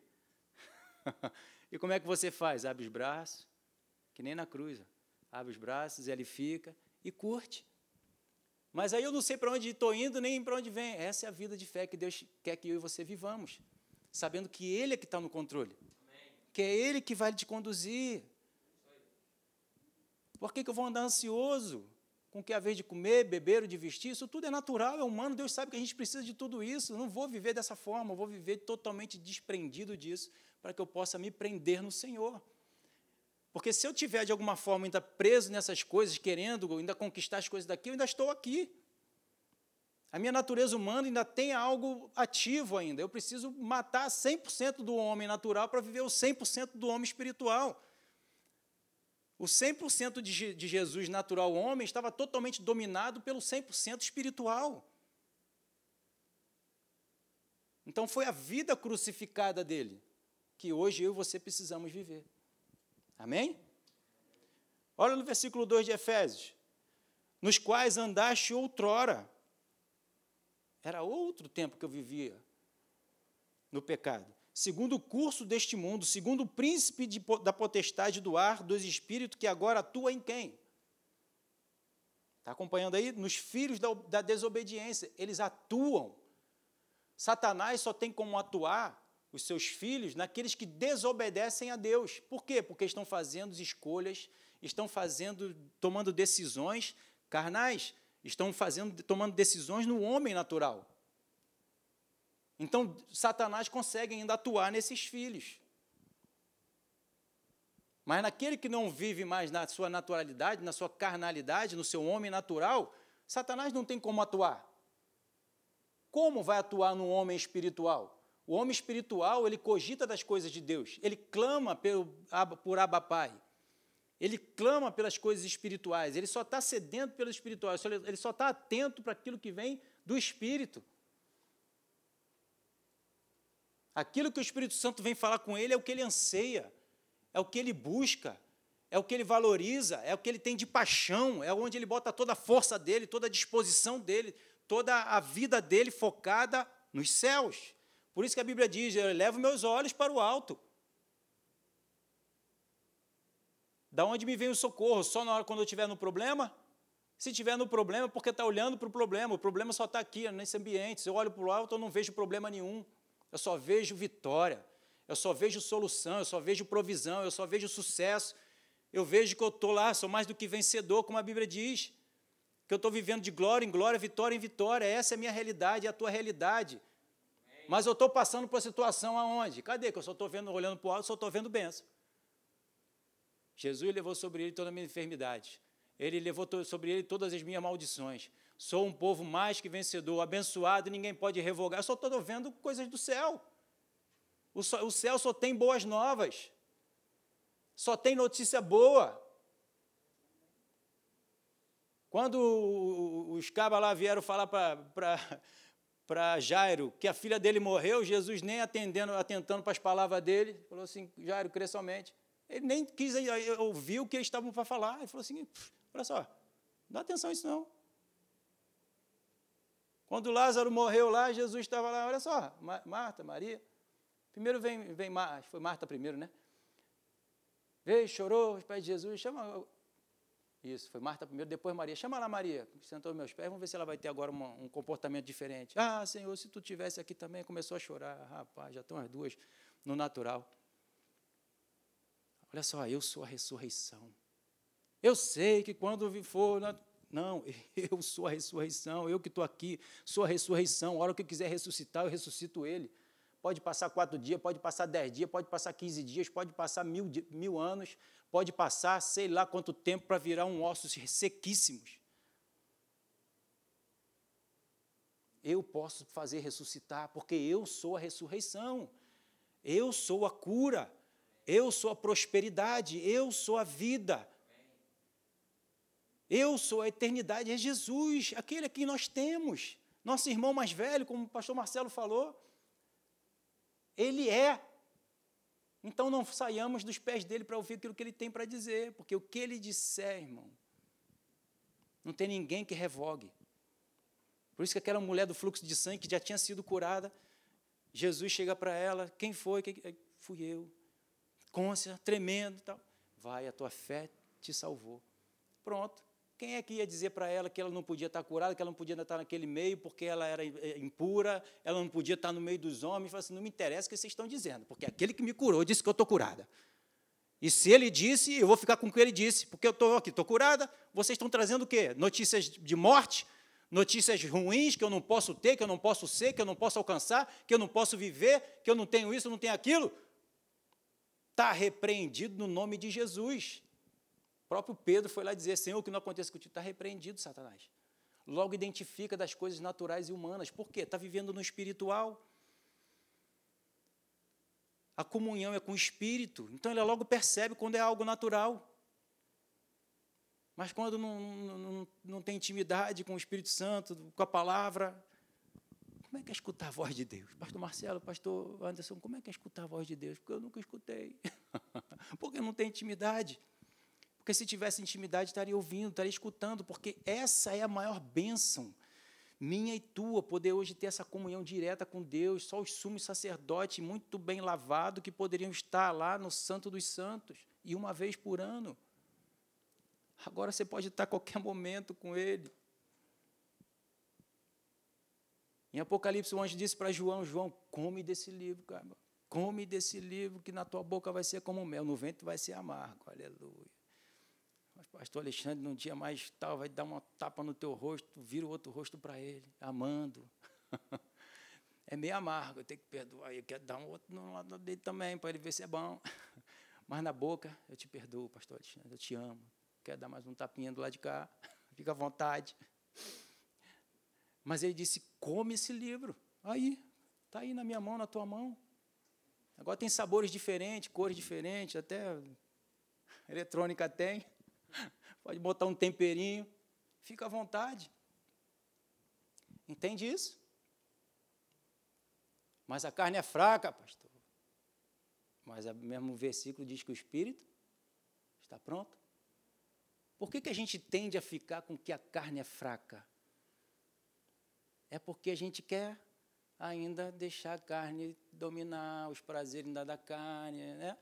e como é que você faz? Abre os braços, que nem na cruz. Abre os braços, ele fica e curte. Mas aí eu não sei para onde estou indo, nem para onde vem. Essa é a vida de fé que Deus quer que eu e você vivamos. Sabendo que Ele é que está no controle. Amém. Que é Ele que vai te conduzir. Por que, que eu vou andar ansioso? Com que a vez de comer, beber ou de vestir? Isso tudo é natural, é humano. Deus sabe que a gente precisa de tudo isso. Eu não vou viver dessa forma, eu vou viver totalmente desprendido disso, para que eu possa me prender no Senhor. Porque se eu tiver de alguma forma ainda preso nessas coisas, querendo ainda conquistar as coisas daqui, eu ainda estou aqui. A minha natureza humana ainda tem algo ativo ainda. Eu preciso matar 100% do homem natural para viver o 100% do homem espiritual. O 100% de, de Jesus natural homem estava totalmente dominado pelo 100% espiritual. Então foi a vida crucificada dele que hoje eu e você precisamos viver. Amém? Olha no versículo 2 de Efésios. Nos quais andaste outrora. Era outro tempo que eu vivia no pecado segundo o curso deste mundo, segundo o príncipe de, da potestade do ar, dos espíritos, que agora atua em quem? Está acompanhando aí? Nos filhos da, da desobediência. Eles atuam. Satanás só tem como atuar os seus filhos naqueles que desobedecem a Deus. Por quê? Porque estão fazendo escolhas, estão fazendo, tomando decisões carnais, estão fazendo, tomando decisões no homem natural. Então, Satanás consegue ainda atuar nesses filhos. Mas naquele que não vive mais na sua naturalidade, na sua carnalidade, no seu homem natural, Satanás não tem como atuar. Como vai atuar no homem espiritual? O homem espiritual, ele cogita das coisas de Deus, ele clama por Abba Pai, ele clama pelas coisas espirituais, ele só está sedento pelo espiritual, ele só está atento para aquilo que vem do Espírito. Aquilo que o Espírito Santo vem falar com ele é o que ele anseia, é o que ele busca, é o que ele valoriza, é o que ele tem de paixão, é onde ele bota toda a força dele, toda a disposição dele, toda a vida dele focada nos céus. Por isso que a Bíblia diz: Eu levo meus olhos para o alto. Da onde me vem o socorro? Só na hora quando eu estiver no problema? Se estiver no problema, porque está olhando para o problema. O problema só está aqui, nesse ambiente. Se eu olho para o alto, eu não vejo problema nenhum eu só vejo vitória, eu só vejo solução, eu só vejo provisão, eu só vejo sucesso. Eu vejo que eu estou lá, sou mais do que vencedor, como a Bíblia diz. Que eu estou vivendo de glória em glória, vitória em vitória. Essa é a minha realidade, é a tua realidade. Mas eu estou passando por uma situação aonde? Cadê? Que eu só estou vendo, olhando para o alto, só estou vendo bênção. Jesus levou sobre ele toda a minha enfermidade. Ele levou sobre ele todas as minhas maldições. Sou um povo mais que vencedor, abençoado, ninguém pode revogar. Eu só estou vendo coisas do céu. O, o céu só tem boas novas. Só tem notícia boa. Quando os cabas lá vieram falar para Jairo que a filha dele morreu, Jesus nem atendendo, atentando para as palavras dele, falou assim, Jairo, crê somente. Ele nem quis ouvir o que eles estavam para falar. Ele falou assim, olha só, não dá atenção a isso não. Quando Lázaro morreu lá, Jesus estava lá, olha só, Marta, Maria, Primeiro vem, vem foi Marta primeiro, né? Veio, chorou os pés de Jesus, chama. Isso, foi Marta primeiro, depois Maria. Chama lá Maria, sentou meus pés, vamos ver se ela vai ter agora uma, um comportamento diferente. Ah, Senhor, se tu tivesse aqui também, começou a chorar. Rapaz, já estão as duas no natural. Olha só, eu sou a ressurreição. Eu sei que quando for. Não, eu sou a ressurreição, eu que estou aqui, sou a ressurreição. A hora que eu quiser ressuscitar, eu ressuscito ele. Pode passar quatro dias, pode passar dez dias, pode passar quinze dias, pode passar mil, mil anos, pode passar sei lá quanto tempo para virar um ossos sequíssimos. Eu posso fazer ressuscitar, porque eu sou a ressurreição, eu sou a cura, eu sou a prosperidade, eu sou a vida. Eu sou a eternidade, é Jesus, aquele a quem nós temos. Nosso irmão mais velho, como o pastor Marcelo falou, ele é. Então não saiamos dos pés dele para ouvir aquilo que ele tem para dizer, porque o que ele disser, irmão, não tem ninguém que revogue. Por isso que aquela mulher do fluxo de sangue que já tinha sido curada, Jesus chega para ela, quem foi? Fui eu. Côncia, tremendo, tal. Vai, a tua fé te salvou. Pronto. Quem é que ia dizer para ela que ela não podia estar curada, que ela não podia estar naquele meio porque ela era eh, impura, ela não podia estar no meio dos homens? Fala assim, não me interessa o que vocês estão dizendo, porque aquele que me curou disse que eu estou curada. E se ele disse, eu vou ficar com o que ele disse, porque eu estou aqui, estou curada, vocês estão trazendo o quê? Notícias de morte, notícias ruins que eu não posso ter, que eu não posso ser, que eu não posso alcançar, que eu não posso viver, que eu não tenho isso, não tenho aquilo. Está repreendido no nome de Jesus. O próprio Pedro foi lá dizer: Senhor, o que não acontece contigo? Está repreendido, Satanás. Logo identifica das coisas naturais e humanas. Por quê? Está vivendo no espiritual. A comunhão é com o espírito. Então ele logo percebe quando é algo natural. Mas quando não, não, não tem intimidade com o Espírito Santo, com a palavra, como é que é escutar a voz de Deus? Pastor Marcelo, pastor Anderson, como é que é escutar a voz de Deus? Porque eu nunca escutei. Porque não tem intimidade. Porque se tivesse intimidade, estaria ouvindo, estaria escutando, porque essa é a maior bênção, minha e tua, poder hoje ter essa comunhão direta com Deus, só os sumos sacerdotes muito bem lavados que poderiam estar lá no Santo dos Santos, e uma vez por ano. Agora você pode estar a qualquer momento com Ele. Em Apocalipse, o anjo disse para João: João, come desse livro, cara. Come desse livro, que na tua boca vai ser como mel, no vento vai ser amargo. Aleluia. Mas pastor Alexandre, num dia mais tal, vai dar uma tapa no teu rosto, vira o outro rosto para ele, amando. é meio amargo, eu tenho que perdoar, eu quero dar um outro no lado dele também, para ele ver se é bom. Mas na boca, eu te perdoo, pastor Alexandre, eu te amo. Quero dar mais um tapinha do lado de cá, fica à vontade. Mas ele disse: come esse livro. Aí, está aí na minha mão, na tua mão. Agora tem sabores diferentes, cores diferentes, até eletrônica tem. Pode botar um temperinho, fica à vontade. Entende isso? Mas a carne é fraca, pastor. Mas o mesmo versículo diz que o espírito está pronto. Por que, que a gente tende a ficar com que a carne é fraca? É porque a gente quer ainda deixar a carne dominar, os prazeres da carne, né?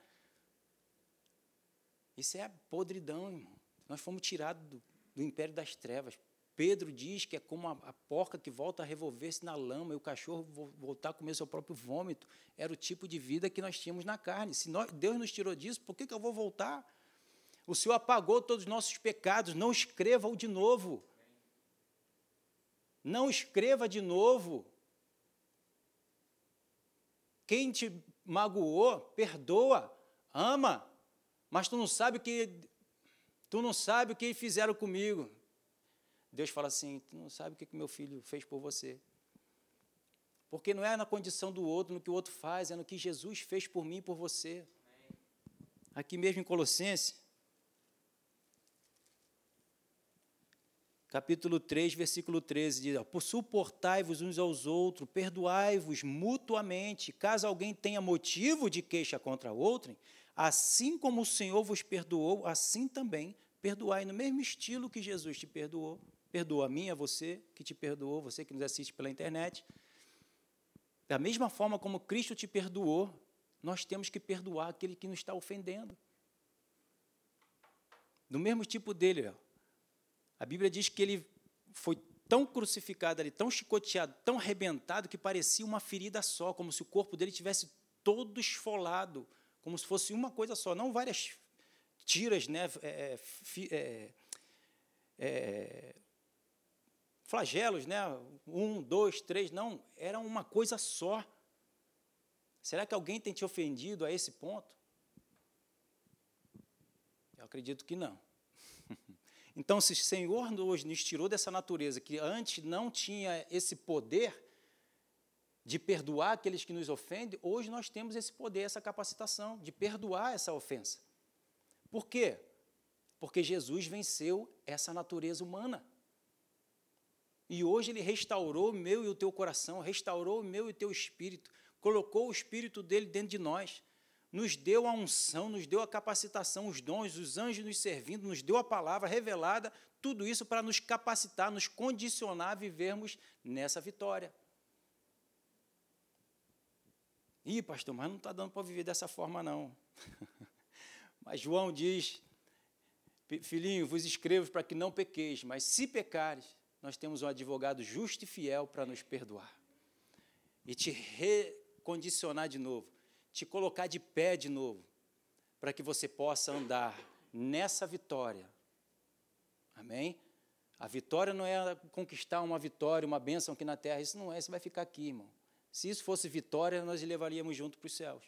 Isso é podridão, irmão. Nós fomos tirados do, do império das trevas. Pedro diz que é como a, a porca que volta a revolver-se na lama e o cachorro voltar a comer seu próprio vômito. Era o tipo de vida que nós tínhamos na carne. Se nós, Deus nos tirou disso, por que, que eu vou voltar? O Senhor apagou todos os nossos pecados, não escreva-o de novo. Não escreva de novo. Quem te magoou, perdoa, ama, mas tu não sabe o que Tu não sabe o que fizeram comigo. Deus fala assim: Tu não sabe o que meu filho fez por você. Porque não é na condição do outro, no que o outro faz, é no que Jesus fez por mim e por você. Aqui mesmo em Colossenses, capítulo 3, versículo 13, diz: Suportai-vos uns aos outros, perdoai-vos mutuamente, caso alguém tenha motivo de queixa contra outro, Assim como o Senhor vos perdoou, assim também perdoai no mesmo estilo que Jesus te perdoou. Perdoa a mim, a você que te perdoou, você que nos assiste pela internet. Da mesma forma como Cristo te perdoou, nós temos que perdoar aquele que nos está ofendendo. Do mesmo tipo dele, ó. A Bíblia diz que ele foi tão crucificado ali, tão chicoteado, tão arrebentado, que parecia uma ferida só, como se o corpo dele tivesse todo esfolado, como se fosse uma coisa só, não várias tiras, né, é, é, é, flagelos, né, um, dois, três, não, era uma coisa só. Será que alguém tem te ofendido a esse ponto? Eu acredito que não. Então, se o Senhor hoje nos tirou dessa natureza que antes não tinha esse poder de perdoar aqueles que nos ofendem, hoje nós temos esse poder, essa capacitação de perdoar essa ofensa. Por quê? Porque Jesus venceu essa natureza humana. E hoje ele restaurou o meu e o teu coração, restaurou o meu e o teu espírito, colocou o espírito dele dentro de nós nos deu a unção, nos deu a capacitação, os dons, os anjos nos servindo, nos deu a palavra revelada, tudo isso para nos capacitar, nos condicionar a vivermos nessa vitória. Ih, pastor, mas não está dando para viver dessa forma, não. mas João diz: Filhinho, vos escrevo para que não pequeis, mas se pecares, nós temos um advogado justo e fiel para nos perdoar e te recondicionar de novo te colocar de pé de novo, para que você possa andar nessa vitória. Amém? A vitória não é conquistar uma vitória, uma bênção aqui na terra, isso não é, isso vai ficar aqui, irmão. Se isso fosse vitória, nós levaríamos junto para os céus.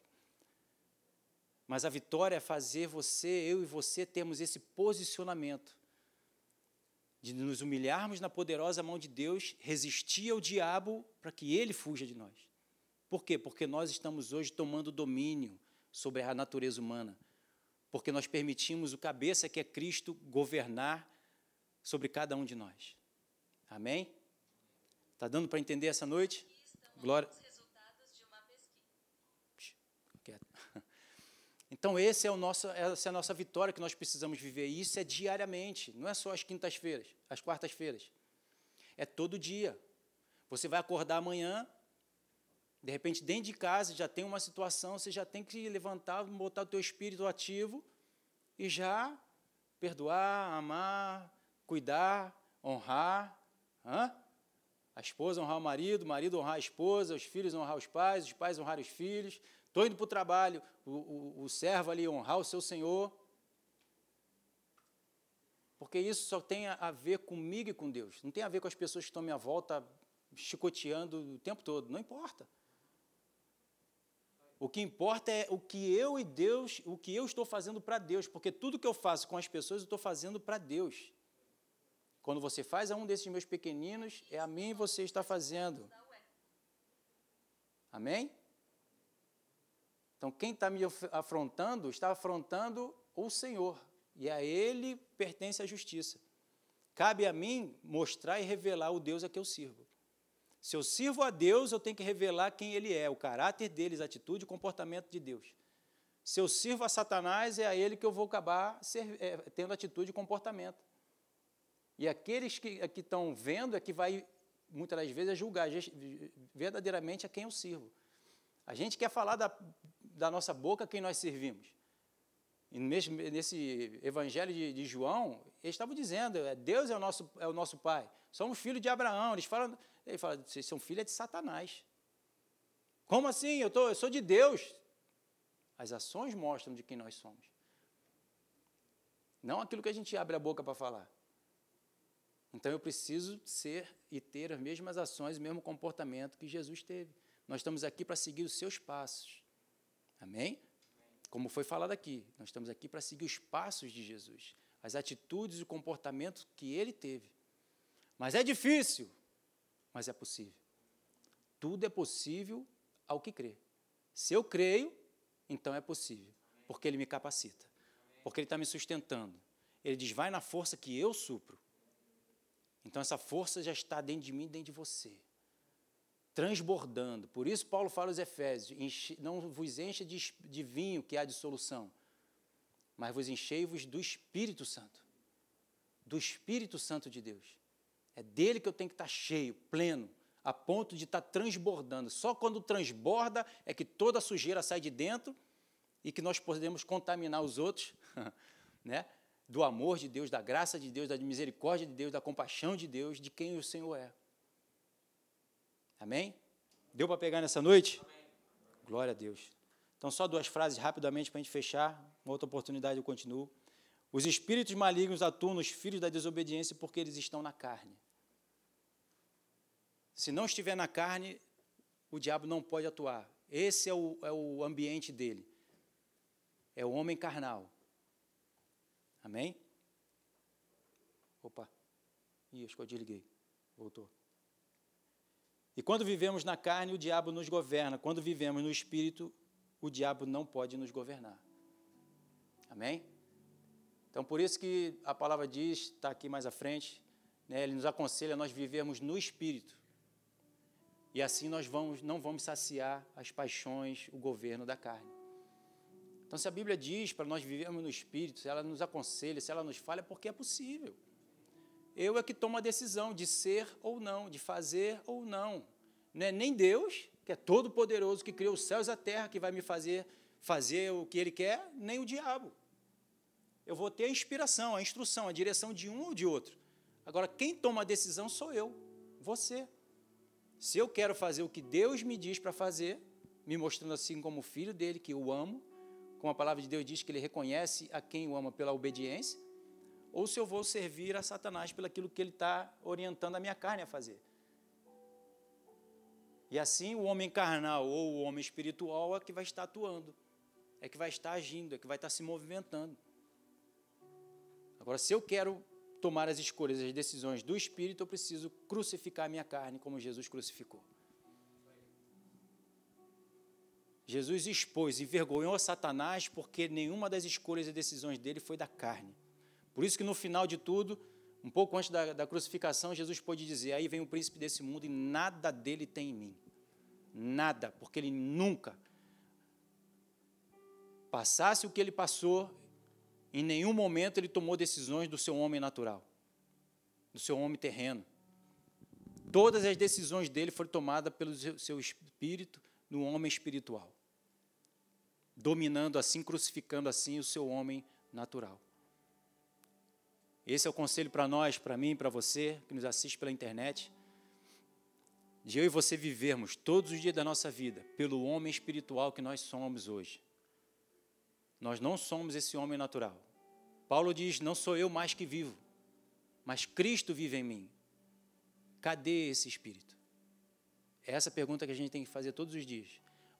Mas a vitória é fazer você, eu e você termos esse posicionamento de nos humilharmos na poderosa mão de Deus, resistir ao diabo para que ele fuja de nós. Por quê? Porque nós estamos hoje tomando domínio sobre a natureza humana. Porque nós permitimos o cabeça que é Cristo governar sobre cada um de nós. Amém? Está dando para entender essa noite? Glória. Então, esse é o nosso, essa é a nossa vitória que nós precisamos viver. E isso é diariamente, não é só às quintas-feiras, às quartas-feiras. É todo dia. Você vai acordar amanhã, de repente, dentro de casa já tem uma situação, você já tem que levantar, botar o teu espírito ativo e já perdoar, amar, cuidar, honrar. Hã? A esposa honrar o marido, o marido honrar a esposa, os filhos honrar os pais, os pais honrar os filhos. Estou indo para o trabalho, o, o servo ali honrar o seu senhor. Porque isso só tem a ver comigo e com Deus. Não tem a ver com as pessoas que estão à minha volta chicoteando o tempo todo. Não importa. O que importa é o que eu e Deus, o que eu estou fazendo para Deus, porque tudo que eu faço com as pessoas eu estou fazendo para Deus. Quando você faz a um desses meus pequeninos, é a mim você está fazendo. Amém? Então, quem está me afrontando, está afrontando o Senhor. E a Ele pertence a justiça. Cabe a mim mostrar e revelar o Deus a que eu sirvo. Se eu sirvo a Deus, eu tenho que revelar quem Ele é, o caráter deles, a atitude o comportamento de Deus. Se eu sirvo a Satanás, é a ele que eu vou acabar ser, é, tendo atitude e comportamento. E aqueles que, que estão vendo é que vai, muitas das vezes, julgar verdadeiramente a quem eu sirvo. A gente quer falar da, da nossa boca quem nós servimos. E mesmo nesse evangelho de, de João, eles estavam dizendo, é, Deus é o nosso, é o nosso Pai. Somos filhos de Abraão. Eles falam, ele fala, vocês são filhos de Satanás. Como assim? Eu, tô, eu sou de Deus. As ações mostram de quem nós somos. Não aquilo que a gente abre a boca para falar. Então eu preciso ser e ter as mesmas ações, o mesmo comportamento que Jesus teve. Nós estamos aqui para seguir os seus passos. Amém? Como foi falado aqui, nós estamos aqui para seguir os passos de Jesus, as atitudes e o comportamento que ele teve. Mas é difícil mas é possível. Tudo é possível ao que crê. Se eu creio, então é possível, porque Ele me capacita, porque Ele está me sustentando. Ele diz: vai na força que eu supro. Então essa força já está dentro de mim, dentro de você, transbordando. Por isso Paulo fala aos Efésios: não vos encha de, de vinho que há dissolução, mas vos enchei-vos do Espírito Santo, do Espírito Santo de Deus. É dele que eu tenho que estar cheio, pleno, a ponto de estar tá transbordando. Só quando transborda é que toda a sujeira sai de dentro e que nós podemos contaminar os outros, né? Do amor de Deus, da graça de Deus, da misericórdia de Deus, da compaixão de Deus, de quem o Senhor é. Amém? Deu para pegar nessa noite? Amém. Glória a Deus. Então, só duas frases rapidamente para a gente fechar. Uma outra oportunidade eu continuo. Os espíritos malignos atuam nos filhos da desobediência porque eles estão na carne. Se não estiver na carne, o diabo não pode atuar. Esse é o, é o ambiente dele. É o homem carnal. Amém? Opa. Ih, acho que eu desliguei. Voltou. E quando vivemos na carne, o diabo nos governa. Quando vivemos no espírito, o diabo não pode nos governar. Amém? Então, por isso que a palavra diz, está aqui mais à frente, né, ele nos aconselha a nós vivermos no espírito. E assim nós vamos, não vamos saciar as paixões, o governo da carne. Então, se a Bíblia diz para nós vivermos no espírito, se ela nos aconselha, se ela nos fala, é porque é possível. Eu é que tomo a decisão de ser ou não, de fazer ou não. Não é nem Deus, que é todo poderoso, que criou os céus e a terra, que vai me fazer fazer o que Ele quer, nem o diabo. Eu vou ter a inspiração, a instrução, a direção de um ou de outro. Agora, quem toma a decisão sou eu, você. Se eu quero fazer o que Deus me diz para fazer, me mostrando assim como filho dele, que eu amo, como a palavra de Deus diz que ele reconhece a quem o ama pela obediência, ou se eu vou servir a Satanás pelo aquilo que ele está orientando a minha carne a fazer. E assim o homem carnal ou o homem espiritual é que vai estar atuando, é que vai estar agindo, é que vai estar se movimentando. Agora, se eu quero tomar as escolhas, as decisões do Espírito, eu preciso crucificar a minha carne como Jesus crucificou. Jesus expôs e envergonhou a Satanás porque nenhuma das escolhas e decisões dele foi da carne. Por isso que no final de tudo, um pouco antes da, da crucificação, Jesus pôde dizer: Aí vem o príncipe desse mundo e nada dele tem em mim. Nada, porque ele nunca passasse o que ele passou, em nenhum momento ele tomou decisões do seu homem natural, do seu homem terreno. Todas as decisões dele foram tomadas pelo seu espírito, no homem espiritual, dominando assim, crucificando assim o seu homem natural. Esse é o conselho para nós, para mim, para você que nos assiste pela internet. De eu e você vivermos todos os dias da nossa vida pelo homem espiritual que nós somos hoje. Nós não somos esse homem natural. Paulo diz: Não sou eu mais que vivo, mas Cristo vive em mim. Cadê esse espírito? É essa pergunta que a gente tem que fazer todos os dias.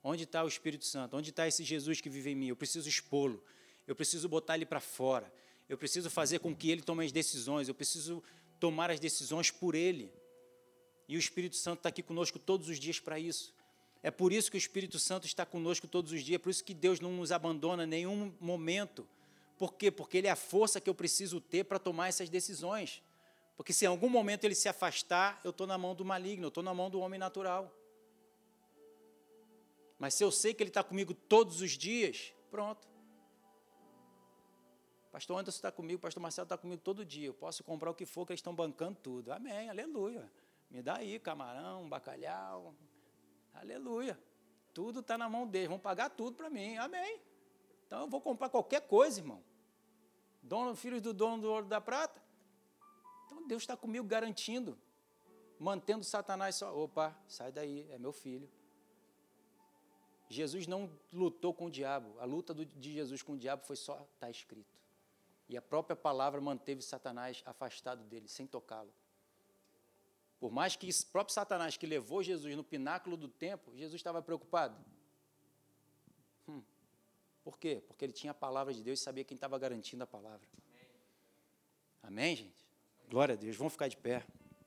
Onde está o Espírito Santo? Onde está esse Jesus que vive em mim? Eu preciso expô-lo. Eu preciso botar ele para fora. Eu preciso fazer com que ele tome as decisões, eu preciso tomar as decisões por ele. E o Espírito Santo está aqui conosco todos os dias para isso. É por isso que o Espírito Santo está conosco todos os dias, por isso que Deus não nos abandona em nenhum momento. Por quê? Porque Ele é a força que eu preciso ter para tomar essas decisões. Porque se em algum momento ele se afastar, eu estou na mão do maligno, eu estou na mão do homem natural. Mas se eu sei que ele está comigo todos os dias, pronto. Pastor Anderson está comigo, pastor Marcelo está comigo todo dia. Eu posso comprar o que for que eles estão bancando tudo. Amém, aleluia. Me dá aí camarão, bacalhau. Aleluia. Tudo está na mão deles. Vão pagar tudo para mim. Amém. Então eu vou comprar qualquer coisa, irmão. Dono, filhos do dono do ouro da prata. Então Deus está comigo garantindo, mantendo Satanás só. Opa, sai daí, é meu filho. Jesus não lutou com o diabo. A luta de Jesus com o diabo foi só está escrito. E a própria palavra manteve Satanás afastado dele, sem tocá-lo. Por mais que o próprio Satanás que levou Jesus no pináculo do templo, Jesus estava preocupado. Hum. Por quê? Porque ele tinha a palavra de Deus e sabia quem estava garantindo a palavra. Amém, Amém gente? Glória a Deus. Vamos ficar de pé.